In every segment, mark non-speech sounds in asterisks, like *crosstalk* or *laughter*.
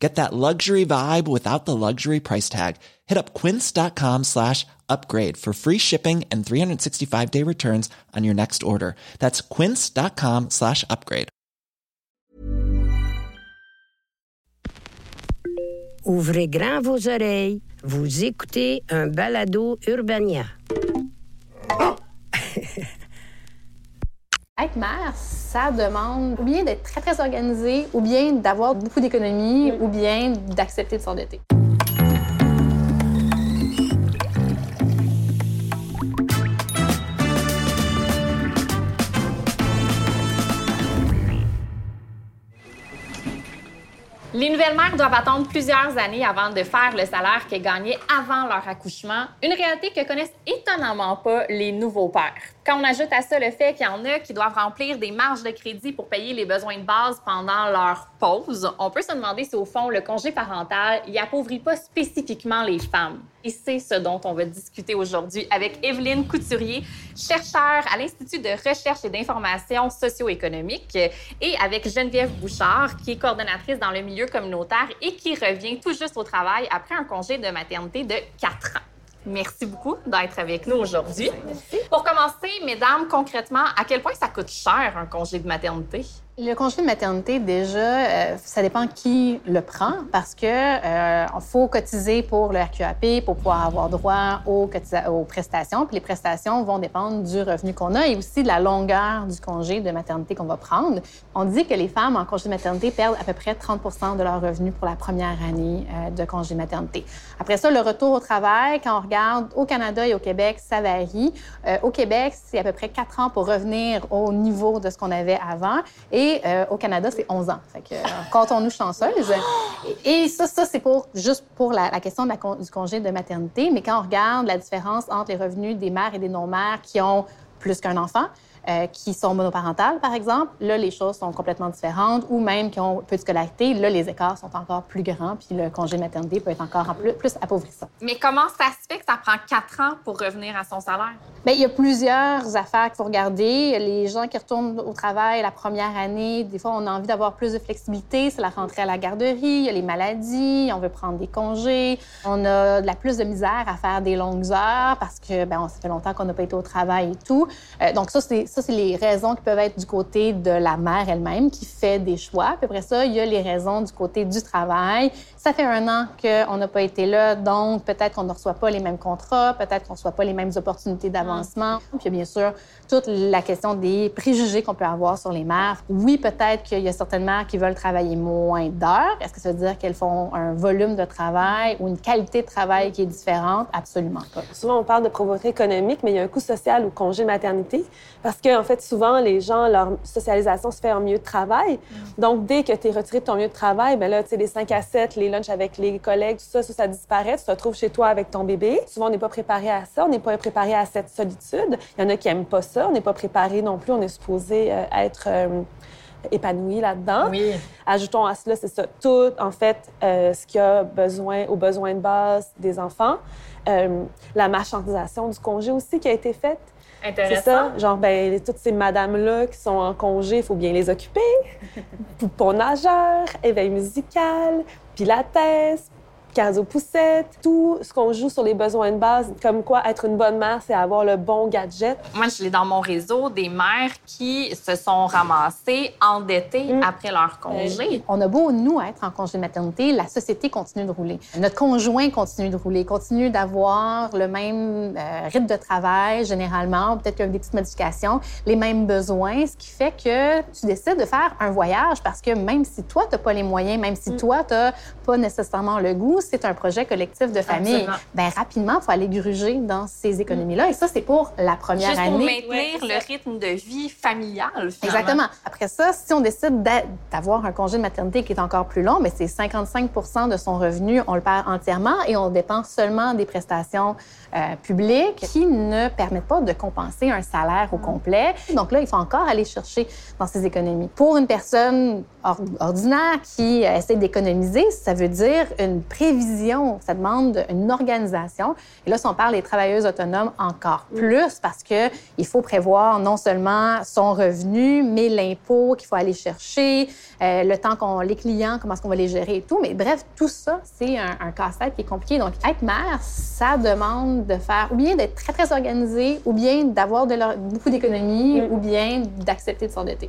Get that luxury vibe without the luxury price tag. Hit up quince.com slash upgrade for free shipping and 365 day returns on your next order. That's quince.com slash upgrade. Ouvrez grand vos oreilles. Vous écoutez un balado Urbania. Être mère, ça demande ou bien d'être très, très organisé, ou bien d'avoir beaucoup d'économies, ou bien d'accepter de s'endetter. Les nouvelles mères doivent attendre plusieurs années avant de faire le salaire qu'elles gagnaient avant leur accouchement, une réalité que connaissent étonnamment pas les nouveaux pères. Quand on ajoute à ça le fait qu'il y en a qui doivent remplir des marges de crédit pour payer les besoins de base pendant leur pause, on peut se demander si au fond le congé parental y appauvrit pas spécifiquement les femmes. Et c'est ce dont on va discuter aujourd'hui avec Evelyne Couturier, chercheure à l'Institut de recherche et d'information socio-économique, et avec Geneviève Bouchard, qui est coordonnatrice dans le milieu communautaire et qui revient tout juste au travail après un congé de maternité de quatre ans. Merci beaucoup d'être avec nous aujourd'hui. Pour commencer, mesdames, concrètement, à quel point ça coûte cher un congé de maternité? Le congé de maternité, déjà, euh, ça dépend qui le prend parce que euh, faut cotiser pour le RQAP pour pouvoir avoir droit aux, prestations. Puis les prestations vont dépendre du revenu qu'on a et aussi de la longueur du congé de maternité qu'on va prendre. On dit que les femmes en congé de maternité perdent à peu près 30 de leur revenu pour la première année euh, de congé de maternité. Après ça, le retour au travail, quand on regarde au Canada et au Québec, ça varie. Euh, au Québec, c'est à peu près 4 ans pour revenir au niveau de ce qu'on avait avant. Et euh, au Canada, c'est 11 ans. Fait que, euh, on nous chanceuse. Et, ça, ça c'est pour, juste pour la, question du congé de maternité. Mais quand on regarde la différence entre les revenus des mères et des non-mères qui ont plus qu'un enfant, euh, qui sont monoparentales, par exemple, là, les choses sont complètement différentes, ou même qui ont peu de scolarité, là, les écarts sont encore plus grands, puis le congé de maternité peut être encore plus, plus appauvrissant. Mais comment ça se fait que ça prend quatre ans pour revenir à son salaire? Bien, il y a plusieurs affaires qu'il faut regarder. Les gens qui retournent au travail la première année, des fois, on a envie d'avoir plus de flexibilité. C'est la rentrée à la garderie, il y a les maladies, on veut prendre des congés. On a de la plus de misère à faire des longues heures parce que, ben, ça fait longtemps qu'on n'a pas été au travail et tout. Euh, donc, ça, c'est ça, c'est les raisons qui peuvent être du côté de la mère elle-même qui fait des choix. Puis après ça, il y a les raisons du côté du travail. Ça fait un an qu'on n'a pas été là, donc peut-être qu'on ne reçoit pas les mêmes contrats, peut-être qu'on ne reçoit pas les mêmes opportunités d'avancement. Puis bien sûr, toute la question des préjugés qu'on peut avoir sur les mères. Oui, peut-être qu'il y a certaines mères qui veulent travailler moins d'heures. Est-ce que ça veut dire qu'elles font un volume de travail ou une qualité de travail qui est différente? Absolument pas. Souvent, on parle de pauvreté économique, mais il y a un coût social au congé maternité parce que en fait, souvent, les gens, leur socialisation se fait en milieu de travail. Mm. Donc, dès que tu es retiré de ton milieu de travail, ben là, tu sais, les 5 à 7, les lunchs avec les collègues, tout ça, ça, ça disparaît. Tu te retrouves chez toi avec ton bébé. Souvent, on n'est pas préparé à ça. On n'est pas préparé à cette solitude. Il y en a qui n'aiment pas ça. On n'est pas préparé non plus. On est supposé euh, être euh, épanoui là-dedans. Oui. Ajoutons à cela, c'est ça, tout, en fait, euh, ce qu'il y a besoin, aux besoins de base des enfants. la marchandisation du congé aussi qui a été faite. C'est ça. Genre, ben, toutes ces madames-là qui sont en congé, il faut bien les occuper. *laughs* Pour nageur, éveil musical, pilates, cardio-poussette, tout ce qu'on joue sur les besoins de base, comme quoi être une bonne mère, c'est avoir le bon gadget. Moi, je l'ai dans mon réseau des mères qui se sont ramassées endettées mm. après leur congé. On a beau, nous, être en congé de maternité, la société continue de rouler. Notre conjoint continue de rouler, continue d'avoir le même euh, rythme de travail, généralement, peut-être qu'avec des petites modifications, les mêmes besoins, ce qui fait que tu décides de faire un voyage parce que même si toi, tu n'as pas les moyens, même si mm. toi, tu n'as pas nécessairement le goût, surtout si c'est un projet collectif de famille, Absolument. ben rapidement, il faut aller gruger dans ces économies-là. Et ça, c'est pour la première Juste pour année. maintenir Ouais, c'est le rythme de vie familial, finalement. Exactement. Après ça, si on décide d'a- d'avoir un congé de maternité qui est encore plus long, mais c'est 55% de son revenu, on le perd entièrement et on dépend seulement des prestations euh, publiques qui ne permettent pas de compenser un salaire au complet. Donc là, il faut encore aller chercher dans ces économies. Pour une personne or- ordinaire qui euh, essaie d'économiser, ça veut dire une prévision, ça demande une organisation. Et là, si on parle des travailleuses autonomes, encore plus parce que il faut prévoir non seulement son revenu, mais l'impôt qu'il faut aller chercher, euh, le temps qu'on les clients, comment est-ce qu'on va les gérer et tout. Mais bref, tout ça, c'est un, un casse-tête qui est compliqué. Donc, être mère, ça demande de faire ou bien d'être très, très organisé, ou bien d'avoir beaucoup d'économies, Mm. ou bien d'accepter de s'endetter.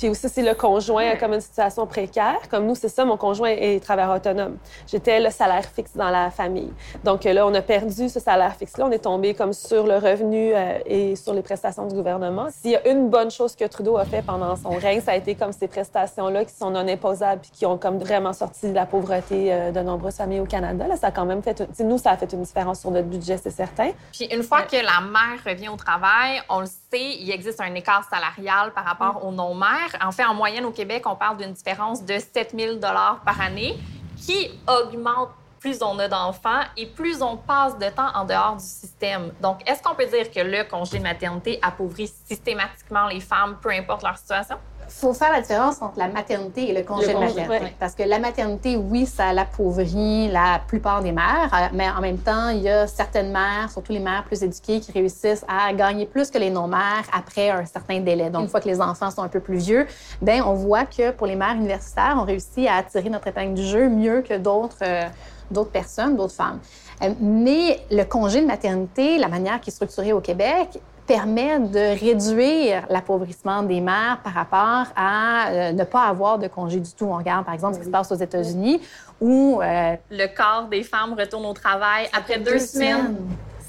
Puis aussi, si le conjoint a comme une situation précaire, comme nous, c'est ça, mon conjoint est travailleur autonome. J'étais le salaire fixe dans la famille. Donc là, on a perdu ce salaire fixe-là. On est tombé comme sur le revenu euh, et sur les prestations du gouvernement. S'il y a une bonne chose que Trudeau a fait pendant son règne, ça a été comme ces prestations-là qui sont non imposables puis qui ont comme vraiment sorti de la pauvreté euh, de nombreuses familles au Canada. Là, ça a quand même fait... sais, Nous, ça a fait une différence sur notre budget, c'est certain. Puis une fois que la mère revient au travail, on le sait, il existe un écart salarial par rapport aux non-mères. En fait, en moyenne au Québec, on parle d'une différence de 7 000 par année qui augmente plus on a d'enfants et plus on passe de temps en dehors du système. Donc, est-ce qu'on peut dire que le congé de maternité appauvrit systématiquement les femmes, peu importe leur situation? Il faut faire la différence entre la maternité et le congé Le de maternité. ouais. Parce que la maternité, oui, ça l'appauvrit la plupart des mères, euh, mais en même temps, il y a certaines mères, surtout les mères plus éduquées, qui réussissent à gagner plus que les non-mères après un certain délai. Donc, une fois que les enfants sont un peu plus vieux, ben on voit que pour les mères universitaires, on réussit à attirer notre épingle du jeu mieux que d'autres euh, d'autres personnes, d'autres femmes. Euh, mais le congé de maternité, la manière qui est structurée au Québec, permet de réduire l'appauvrissement des mères par rapport à euh, ne pas avoir de congé du tout. On regarde, par exemple, ce qui se passe aux États-Unis, où euh, Le corps des femmes retourne au travail après deux, semaines.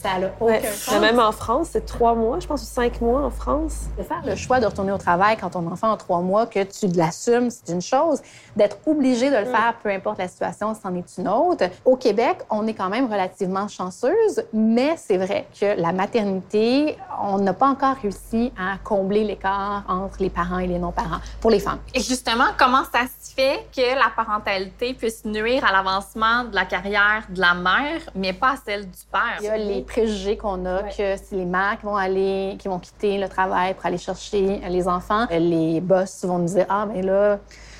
Ça n'a aucun Ouais. sens. Même en France, c'est trois mois, je pense, ou cinq mois en France. De faire le choix de retourner au travail quand ton enfant a trois mois, que tu l'assumes, c'est une chose. D'être obligé de le faire, peu importe la situation, c'en est une autre. Au Québec, on est quand même relativement chanceuse, mais c'est vrai que la maternité, on n'a pas encore réussi à combler l'écart entre les parents et les non-parents pour les femmes. Et justement, comment ça se fait que la parentalité puisse nuire à l'avancement de la carrière de la mère, mais pas à celle du père? Il y a les préjugés qu'on a que c'est les mères qui vont aller, qui vont quitter le travail pour aller chercher les enfants. Les boss vont nous dire ah ben là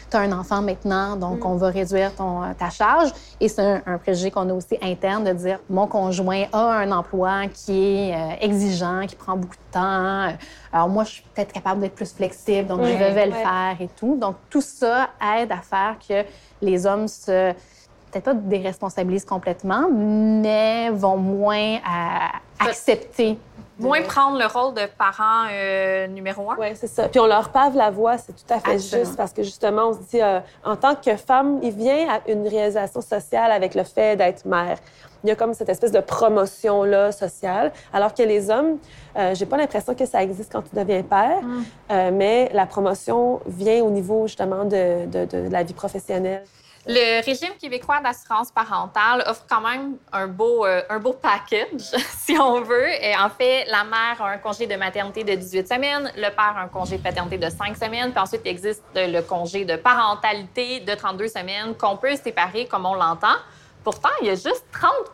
tu as un enfant maintenant, donc on va réduire ton, ta charge. Et c'est un, un préjugé qu'on a aussi interne de dire mon conjoint a un emploi qui est euh, exigeant, qui prend beaucoup de temps. Alors moi, je suis peut-être capable d'être plus flexible, donc je vais le faire et tout. Donc tout ça aide à faire que les hommes se peut-être pas déresponsabilisent complètement, mais vont moins à accepter. de- Moins prendre le rôle de parent euh, numéro un. Oui, c'est ça. Puis on leur pave la voie, c'est tout à fait Absolument. juste parce que justement, on se dit, euh, en tant que femme, il vient à une réalisation sociale avec le fait d'être mère. Il y a comme cette espèce de promotion-là sociale, alors que les hommes, euh, j'ai pas l'impression que ça existe quand tu deviens père, euh, mais la promotion vient au niveau justement de, de- de la vie professionnelle. Le régime québécois d'assurance parentale offre quand même un beau, euh, un beau package, *laughs* si on veut. Et en fait, la mère a un congé de maternité de 18 semaines, le père a un congé de paternité de 5 semaines, puis ensuite, il existe le congé de parentalité de 32 semaines qu'on peut séparer comme on l'entend. Pourtant, il y a juste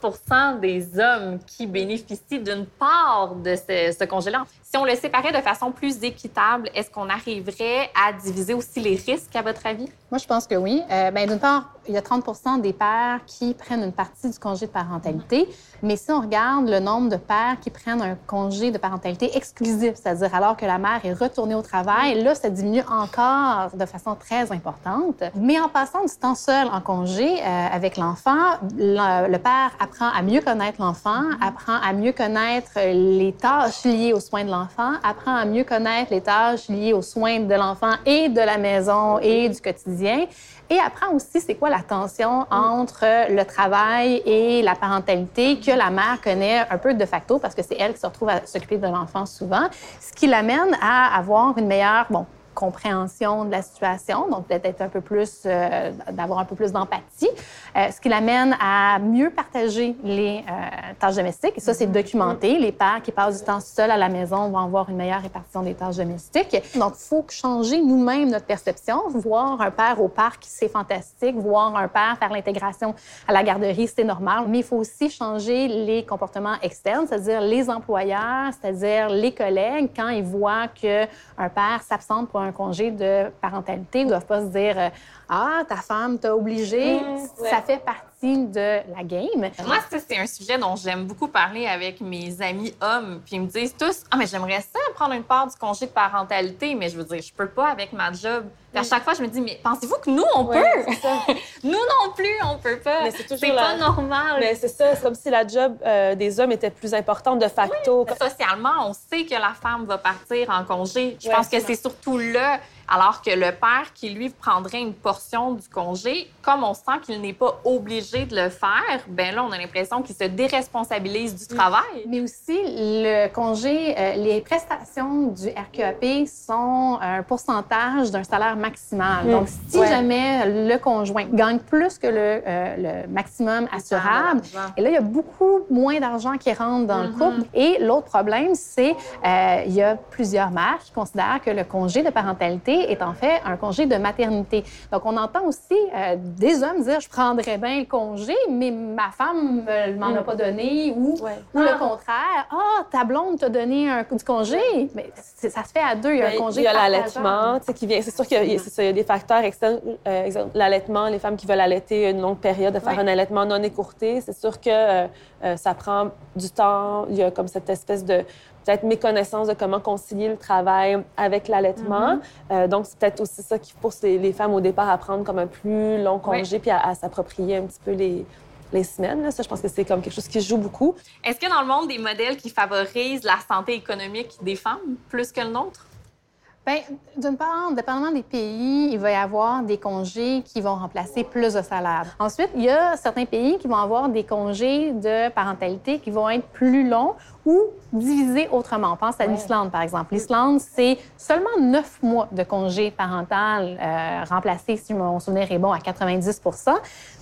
30% des hommes qui bénéficient d'une part de ce, ce congé-là. Si on le séparait de façon plus équitable, est-ce qu'on arriverait à diviser aussi les risques, à votre avis? Moi, je pense que oui. Euh, ben, D'une part, il y a 30 des pères qui prennent une partie du congé de parentalité, mais si on regarde le nombre de pères qui prennent un congé de parentalité exclusif, c'est-à-dire alors que la mère est retournée au travail, là, ça diminue encore de façon très importante. Mais en passant du temps seul en congé euh, avec l'enfant, le, le père apprend à mieux connaître l'enfant, apprend à mieux connaître les tâches liées aux soins de l'enfant, apprend à mieux connaître les tâches liées aux soins de l'enfant et de la maison et du quotidien. Et apprend aussi c'est quoi la tension entre le travail et la parentalité que la mère connaît un peu de facto parce que c'est elle qui se retrouve à s'occuper de l'enfant souvent, ce qui l'amène à avoir une meilleure, bon, compréhension de la situation, donc d'être un peu plus, euh, d'avoir un peu plus d'empathie, euh, ce qui l'amène à mieux partager les euh, tâches domestiques. Et ça, c'est documenté. Les pères qui passent du temps seuls à la maison vont avoir une meilleure répartition des tâches domestiques. Donc, il faut changer nous-mêmes notre perception. Voir un père au parc, c'est fantastique. Voir un père faire l'intégration à la garderie, c'est normal. Mais il faut aussi changer les comportements externes, c'est-à-dire les employeurs, c'est-à-dire les collègues, quand ils voient qu'un père s'absente pour un congé de parentalité, ils ne doivent pas se dire Ah, ta femme t'a obligé. Mmh, ouais. Ça fait partie de la game. Moi, c'est un sujet dont j'aime beaucoup parler avec mes amis hommes. Puis ils me disent tous Ah, mais j'aimerais ça prendre une part du congé de parentalité, mais je veux dire, je peux pas avec ma job. Puis à chaque fois, je me dis Mais pensez-vous que nous, on Ouais, peut? *laughs* Nous non plus, on peut pas. Mais c'est toujours C'est la- pas normal. Mais c'est ça, c'est comme si la job euh, des hommes était plus importante de facto. Socialement, on sait que la femme va partir en congé. Je Ouais, pense que c'est surtout là, alors que le père qui, lui, prendrait une portion du congé, comme on sent qu'il n'est pas obligé de le faire, ben là, on a l'impression qu'il se déresponsabilise du travail. Mais aussi, le congé, euh, les prestations du RQAP sont un pourcentage d'un salaire maximal. Mm. Donc, si Ouais. jamais le conjoint gagne plus que le, euh, le maximum assurable, et là, il y a beaucoup moins d'argent qui rentre dans le couple. Et l'autre problème, c'est euh, il y a plusieurs mères qui considèrent que le congé de parentalité est en fait un congé de maternité. Donc, on entend aussi euh, des hommes dire je prendrais bien le congé, mais ma femme ne m'en a pas donné ou, Ouais. ou le contraire. Ah, ta blonde t'a donné un coup du congé. Mais ça se fait à deux. Il y a un Ben, congé il y a l'allaitement, tu sais, qui vient. C'est sûr qu'il y, a- y des facteurs externes. Euh, exemple, l'allaitement, les femmes qui veulent allaiter une longue période, de faire un allaitement non écourté, c'est sûr que euh, ça prend du temps. Il y a comme cette espèce de peut-être méconnaissance de comment concilier le travail avec l'allaitement. Mm-hmm. Euh, donc, c'est peut-être aussi ça qui pousse les, les femmes au départ à prendre comme un plus long congé puis à, à s'approprier un petit peu les, les semaines. là. Ça, je pense que c'est comme quelque chose qui joue beaucoup. Est-ce que dans le monde des modèles qui favorisent la santé économique des femmes plus que le nôtre? Bien, d'une part, dépendamment des pays, il va y avoir des congés qui vont remplacer plus de salaire. Ensuite, il y a certains pays qui vont avoir des congés de parentalité qui vont être plus longs ou divisés autrement. On pense à l'Islande, par exemple. L'Islande, c'est seulement neuf mois de congé parental euh, remplacé, si mon souvenir est bon, à 90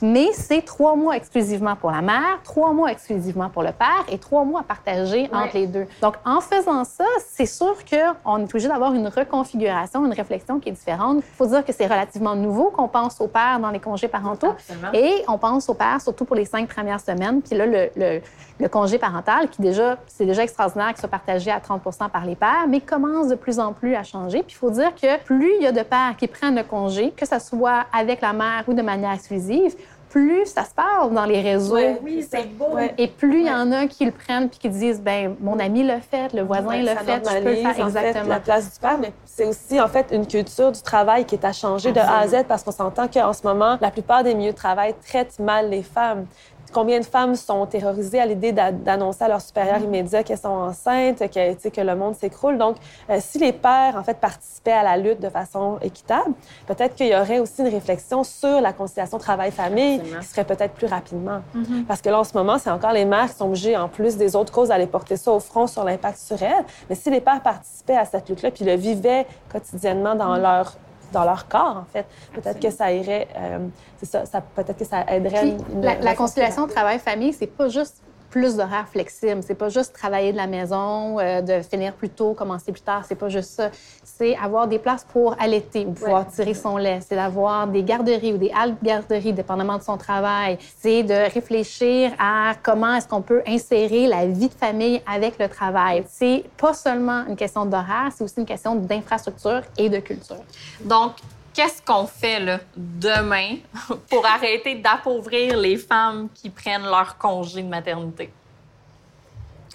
mais c'est trois mois exclusivement pour la mère, trois mois exclusivement pour le père et trois mois à partager entre les deux. Donc, en faisant ça, c'est sûr qu'on est obligé d'avoir une une réflexion qui est différente. Il faut dire que c'est relativement nouveau qu'on pense au père dans les congés parentaux. Absolument. Et on pense au père surtout pour les cinq premières semaines. Puis là, le, le- le congé parental, qui déjà, c'est déjà extraordinaire qu'il soit partagé à 30 par les pères, mais commence de plus en plus à changer. Puis il faut dire que plus il y a de pères qui prennent le congé, que ce soit avec la mère ou de manière exclusive, plus ça se parle dans les réseaux. Oui, c'est beau. Et plus il y en a qui le prennent puis qui disent, ben mon ami l'a fait, le voisin Ouais, l'a fait, je peux le faire fait, exactement. la place du père, mais c'est aussi en fait une culture du travail qui est à changer de A à Z parce qu'on s'entend qu'en ce moment, la plupart des milieux de travail traitent mal les femmes. Combien de femmes sont terrorisées à l'idée d'a- d'annoncer à leur supérieur immédiat qu'elles sont enceintes, que, que le monde s'écroule? Donc, euh, si les pères, en fait, participaient à la lutte de façon équitable, peut-être qu'il y aurait aussi une réflexion sur la conciliation travail-famille qui se ferait peut-être plus rapidement. Parce que là, en ce moment, c'est encore les mères qui sont obligées, en plus des autres causes, d'aller porter ça au front sur l'impact sur elles. Mais si les pères participaient à cette lutte-là, puis le vivaient quotidiennement dans leur dans leur corps, en fait. Peut-être que ça irait, euh, c'est ça, ça peut-être que ça aiderait. Puis, une- la, la conciliation travail-famille, c'est pas juste plus d'horaires flexibles. C'est pas juste travailler de la maison, euh, de finir plus tôt, commencer plus tard. C'est pas juste ça. C'est avoir des places pour allaiter ou pouvoir Ouais. tirer son lait. C'est d'avoir des garderies ou des haltes garderies, dépendamment de son travail. C'est de réfléchir à comment est-ce qu'on peut insérer la vie de famille avec le travail. C'est pas seulement une question d'horaire, c'est aussi une question d'infrastructure et de culture. Donc, qu'est-ce qu'on fait là, demain *laughs* pour arrêter d'appauvrir les femmes qui prennent leur congé de maternité?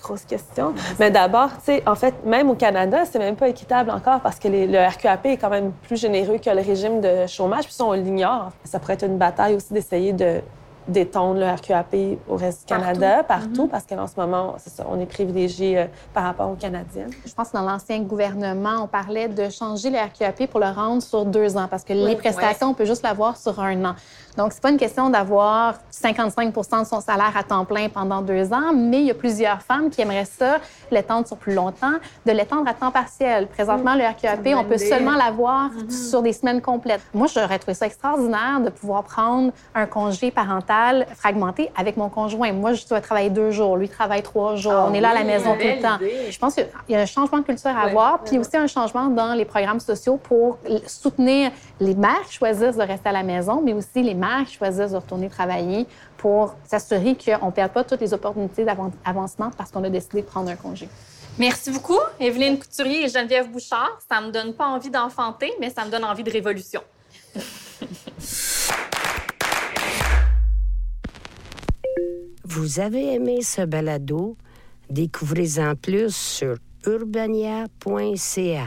Grosse question. Mais d'abord, tu sais, en fait, même au Canada, c'est même pas équitable encore parce que le RQAP est quand même plus généreux que le régime de chômage, puis ça, on l'ignore. Ça pourrait être une bataille aussi d'essayer de d'étendre le RQAP au reste du Canada, partout, parce qu'en ce moment, c'est ça, on est privilégié euh, par rapport aux Canadiennes. Je pense que dans l'ancien gouvernement, on parlait de changer le RQAP pour le rendre sur deux ans, parce que les prestations, on peut juste l'avoir sur un an. Donc, c'est pas une question d'avoir 55% de son salaire à temps plein pendant deux ans, mais il y a plusieurs femmes qui aimeraient ça, l'étendre sur plus longtemps, de l'étendre à temps partiel. Présentement, le RQAP, on peut seulement l'avoir mm-hmm. sur des semaines complètes. Moi, j'aurais trouvé ça extraordinaire de pouvoir prendre un congé parental fragmenté avec mon conjoint. Moi, je dois travailler deux jours, lui travaille trois jours. Ah on est là à la maison tout le temps. Je pense qu'il y a un changement de culture à avoir, puis aussi un changement dans les programmes sociaux pour soutenir les mères qui choisissent de rester à la maison, mais aussi les mères qui choisissent de retourner travailler pour s'assurer qu'on ne perde pas toutes les opportunités d'avancement parce qu'on a décidé de prendre un congé. Merci beaucoup, Evelyne Couturier et Geneviève Bouchard. Ça me donne pas envie d'enfanter, mais ça me donne envie de révolution. *laughs* Vous avez aimé ce balado? Découvrez-en plus sur urbania.ca.